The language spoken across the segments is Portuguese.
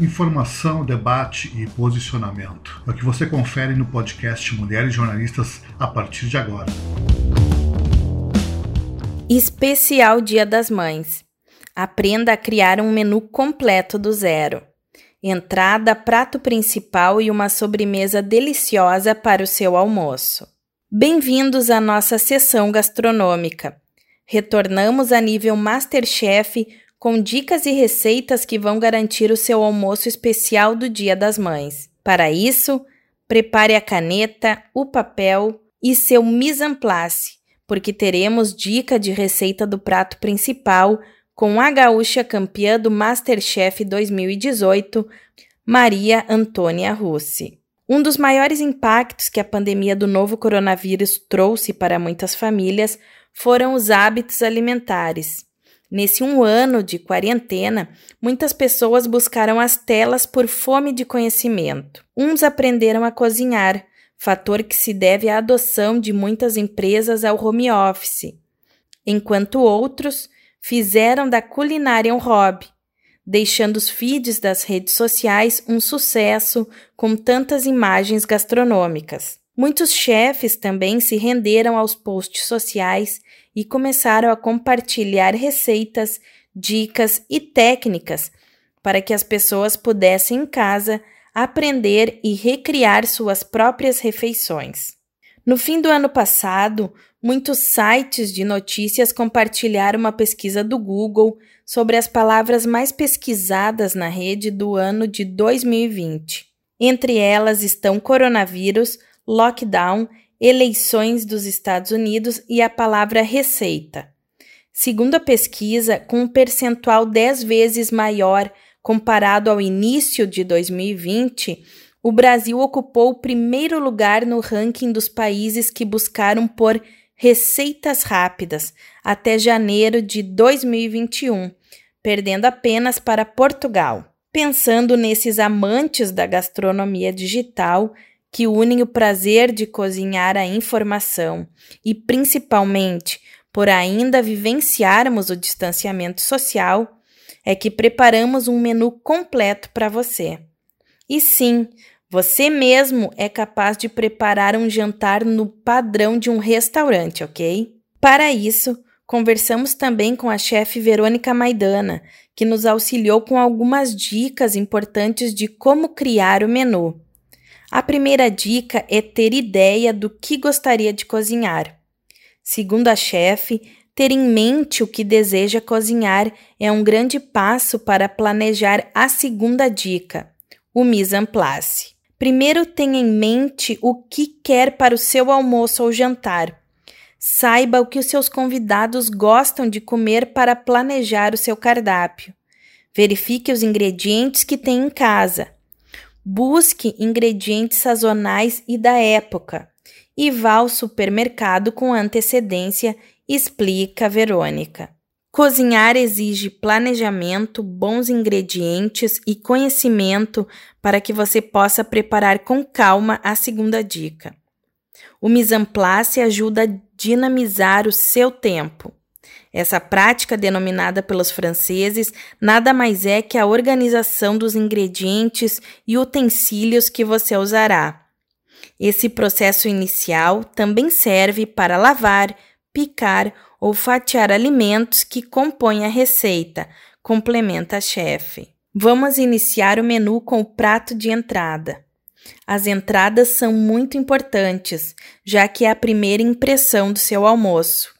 Informação, debate e posicionamento. É o que você confere no podcast Mulheres Jornalistas a partir de agora. Especial Dia das Mães. Aprenda a criar um menu completo do zero. Entrada, prato principal e uma sobremesa deliciosa para o seu almoço. Bem-vindos à nossa sessão gastronômica. Retornamos a nível Masterchef com dicas e receitas que vão garantir o seu almoço especial do Dia das Mães. Para isso, prepare a caneta, o papel e seu mise en place, porque teremos dica de receita do prato principal com a gaúcha campeã do Masterchef 2018, Maria Antônia Russi. Um dos maiores impactos que a pandemia do novo coronavírus trouxe para muitas famílias foram os hábitos alimentares. Nesse um ano de quarentena, muitas pessoas buscaram as telas por fome de conhecimento. Uns aprenderam a cozinhar, fator que se deve à adoção de muitas empresas ao home office, enquanto outros fizeram da culinária um hobby, deixando os feeds das redes sociais um sucesso com tantas imagens gastronômicas. Muitos chefes também se renderam aos posts sociais e começaram a compartilhar receitas, dicas e técnicas para que as pessoas pudessem em casa aprender e recriar suas próprias refeições. No fim do ano passado, muitos sites de notícias compartilharam uma pesquisa do Google sobre as palavras mais pesquisadas na rede do ano de 2020. Entre elas estão coronavírus, lockdown, eleições dos Estados Unidos e a palavra receita. Segundo a pesquisa, com um percentual 10 vezes maior comparado ao início de 2020, o Brasil ocupou o primeiro lugar no ranking dos países que buscaram por receitas rápidas até janeiro de 2021, perdendo apenas para Portugal. Pensando nesses amantes da gastronomia digital que unem o prazer de cozinhar à informação e, principalmente, por ainda vivenciarmos o distanciamento social, é que preparamos um menu completo para você. E sim, você mesmo é capaz de preparar um jantar no padrão de um restaurante, ok? Para isso, conversamos também com a chefe Verônica Maidana, que nos auxiliou com algumas dicas importantes de como criar o menu. A primeira dica é ter ideia do que gostaria de cozinhar. Segundo a chefe, ter em mente o que deseja cozinhar é um grande passo para planejar a segunda dica, o mise en place. Primeiro tenha em mente o que quer para o seu almoço ou jantar. Saiba o que os seus convidados gostam de comer para planejar o seu cardápio. Verifique os ingredientes que tem em casa. Busque ingredientes sazonais e da época. E vá ao supermercado com antecedência, explica Verônica. Cozinhar exige planejamento, bons ingredientes e conhecimento para que você possa preparar com calma a segunda dica. O mise ajuda a dinamizar o seu tempo. Essa prática, denominada pelos franceses, nada mais é que a organização dos ingredientes e utensílios que você usará. Esse processo inicial também serve para lavar, picar ou fatiar alimentos que compõem a receita, complementa a chefe. Vamos iniciar o menu com o prato de entrada. As entradas são muito importantes, já que é a primeira impressão do seu almoço.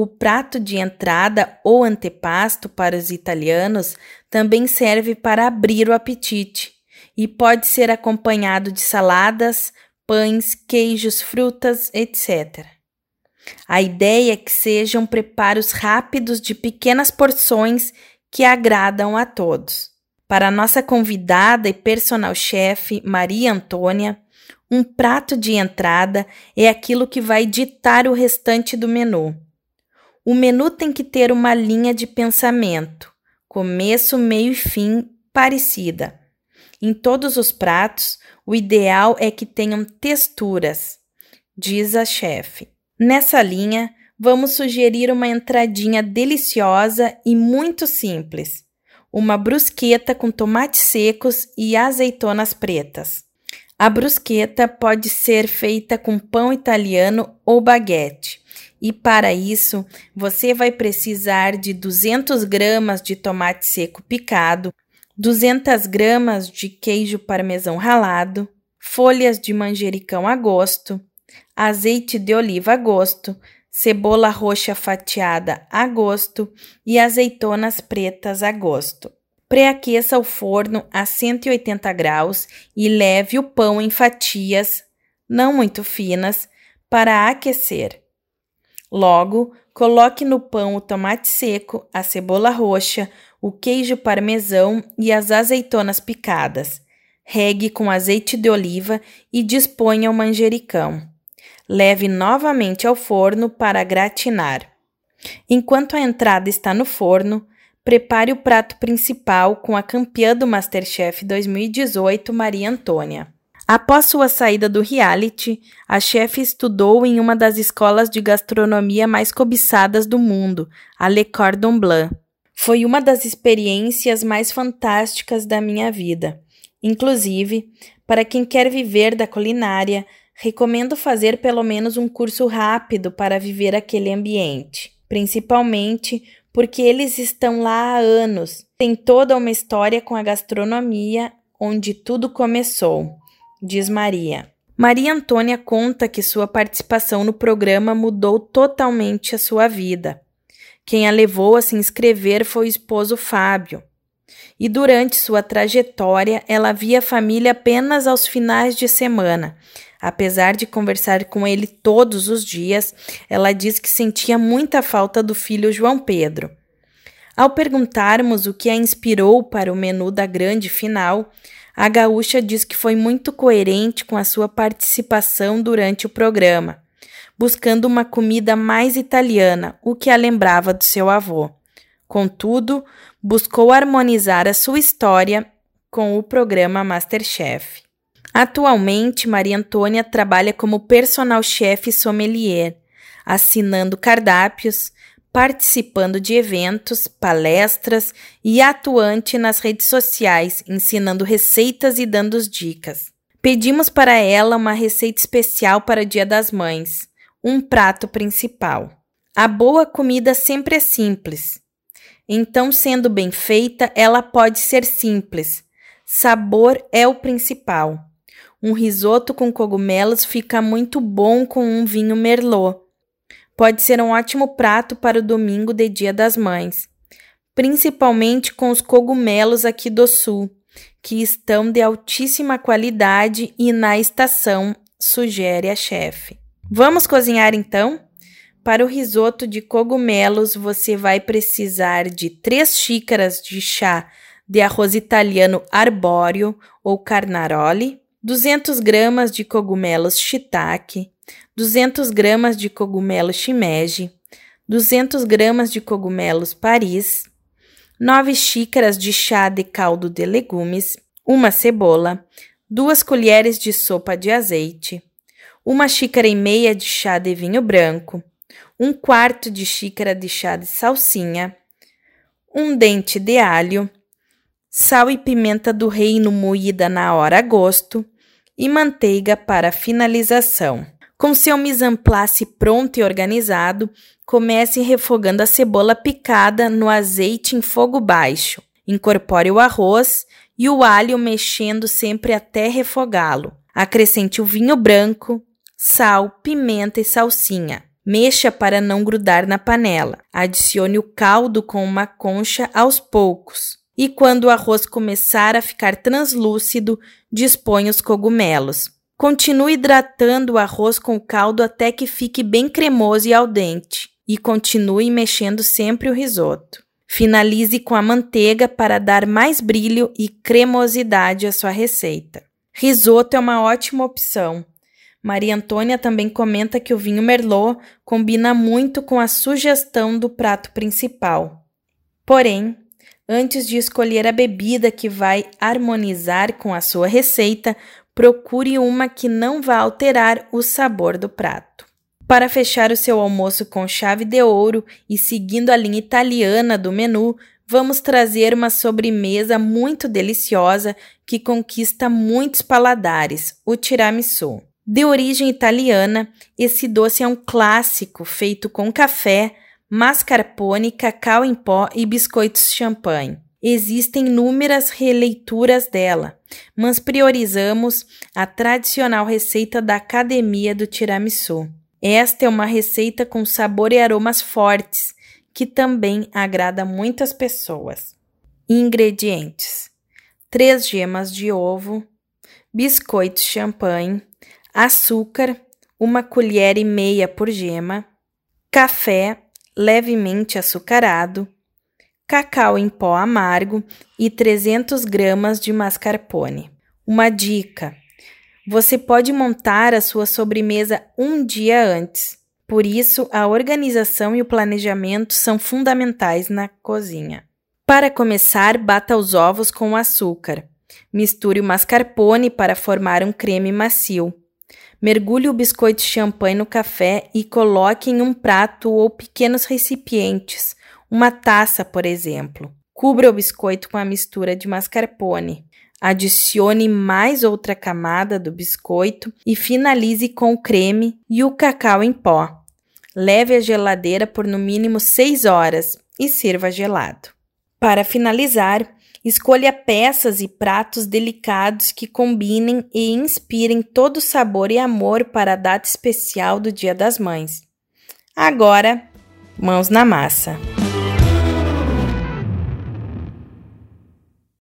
O prato de entrada ou antepasto para os italianos também serve para abrir o apetite e pode ser acompanhado de saladas, pães, queijos, frutas, etc. A ideia é que sejam preparos rápidos de pequenas porções que agradam a todos. Para a nossa convidada e personal chefe, Maria Antônia, um prato de entrada é aquilo que vai ditar o restante do menu. O menu tem que ter uma linha de pensamento, começo, meio e fim parecida. Em todos os pratos, o ideal é que tenham texturas, diz a chefe. Nessa linha, vamos sugerir uma entradinha deliciosa e muito simples. uma brusqueta com tomates secos e azeitonas pretas. A brusqueta pode ser feita com pão italiano ou baguete. E para isso, você vai precisar de 200 gramas de tomate seco picado, 200 gramas de queijo parmesão ralado, folhas de manjericão a gosto, azeite de oliva a gosto, cebola roxa fatiada a gosto e azeitonas pretas a gosto. Preaqueça o forno a 180 graus e leve o pão em fatias, não muito finas, para aquecer. Logo, coloque no pão o tomate seco, a cebola roxa, o queijo parmesão e as azeitonas picadas. Regue com azeite de oliva e disponha o manjericão. Leve novamente ao forno para gratinar. Enquanto a entrada está no forno, prepare o prato principal com a campeã do Masterchef 2018, Maria Antônia. Após sua saída do reality, a chefe estudou em uma das escolas de gastronomia mais cobiçadas do mundo, a Le Cordon Bleu. Foi uma das experiências mais fantásticas da minha vida. Inclusive, para quem quer viver da culinária, recomendo fazer pelo menos um curso rápido para viver aquele ambiente, principalmente porque eles estão lá há anos. Tem toda uma história com a gastronomia onde tudo começou, diz Maria. Maria Antônia conta que sua participação no programa mudou totalmente a sua vida. Quem a levou a se inscrever foi o esposo Fábio. E durante sua trajetória, ela via a família apenas aos finais de semana. Apesar de conversar com ele todos os dias, ela diz que sentia muita falta do filho João Pedro. Ao perguntarmos o que a inspirou para o menu da grande final, a gaúcha diz que foi muito coerente com a sua participação durante o programa, buscando uma comida mais italiana, o que a lembrava do seu avô. Contudo, buscou harmonizar a sua história com o programa Masterchef. Atualmente, Maria Antônia trabalha como personal chef sommelier, assinando cardápios, participando de eventos, palestras e atuante nas redes sociais, ensinando receitas e dando dicas. Pedimos para ela uma receita especial para o Dia das Mães, um prato principal. A boa comida sempre é simples. Então, sendo bem feita, ela pode ser simples. Sabor é o principal. Um risoto com cogumelos fica muito bom com um vinho merlot. Pode ser um ótimo prato para o domingo de Dia das Mães, principalmente com os cogumelos aqui do sul, que estão de altíssima qualidade e na estação, sugere a chefe. Vamos cozinhar então? Para o risoto de cogumelos, você vai precisar de 3 xícaras de chá de arroz italiano arbóreo ou carnaroli, 200 gramas de cogumelos shiitake, 200 gramas de cogumelo shimeji, 200 gramas de cogumelos Paris, 9 xícaras de chá de caldo de legumes, uma cebola, 2 colheres de sopa de azeite, uma xícara e meia de chá de vinho branco, um quarto de xícara de chá de salsinha, um dente de alho, sal e pimenta do reino moída na hora a gosto e manteiga para finalização. Com seu mise en place pronto e organizado, comece refogando a cebola picada no azeite em fogo baixo. Incorpore o arroz e o alho mexendo sempre até refogá-lo. Acrescente o vinho branco, sal, pimenta e salsinha. Mexa para não grudar na panela. Adicione o caldo com uma concha aos poucos e quando o arroz começar a ficar translúcido, disponha os cogumelos. Continue hidratando o arroz com caldo até que fique bem cremoso e al dente e continue mexendo sempre o risoto. Finalize com a manteiga para dar mais brilho e cremosidade à sua receita. Risoto é uma ótima opção. Maria Antônia também comenta que o vinho Merlot combina muito com a sugestão do prato principal. Porém, Antes de escolher a bebida que vai harmonizar com a sua receita, procure uma que não vá alterar o sabor do prato. Para fechar o seu almoço com chave de ouro e seguindo a linha italiana do menu, vamos trazer uma sobremesa muito deliciosa que conquista muitos paladares, o tiramisu. De origem italiana, esse doce é um clássico feito com café, mascarpone, cacau em pó e biscoitos champanhe. Existem inúmeras releituras dela, mas priorizamos a tradicional receita da Academia do Tiramisu. Esta é uma receita com sabor e aromas fortes, que também agrada muitas pessoas. Ingredientes: 3 gemas de ovo, biscoitos champanhe, açúcar, uma colher e meia por gema, café levemente açucarado, cacau em pó amargo e 300 gramas de mascarpone. Uma dica: você pode montar a sua sobremesa um dia antes. Por isso, a organização e o planejamento são fundamentais na cozinha. Para começar, bata os ovos com açúcar. Misture o mascarpone para formar um creme macio. Mergulhe o biscoito champanhe no café e coloque em um prato ou pequenos recipientes, uma taça, por exemplo. Cubra o biscoito com a mistura de mascarpone. Adicione mais outra camada do biscoito e finalize com o creme e o cacau em pó. Leve à geladeira por no mínimo 6 horas e sirva gelado. Para finalizar, escolha peças e pratos delicados que combinem e inspirem todo o sabor e amor para a data especial do Dia das Mães. Agora, mãos na massa.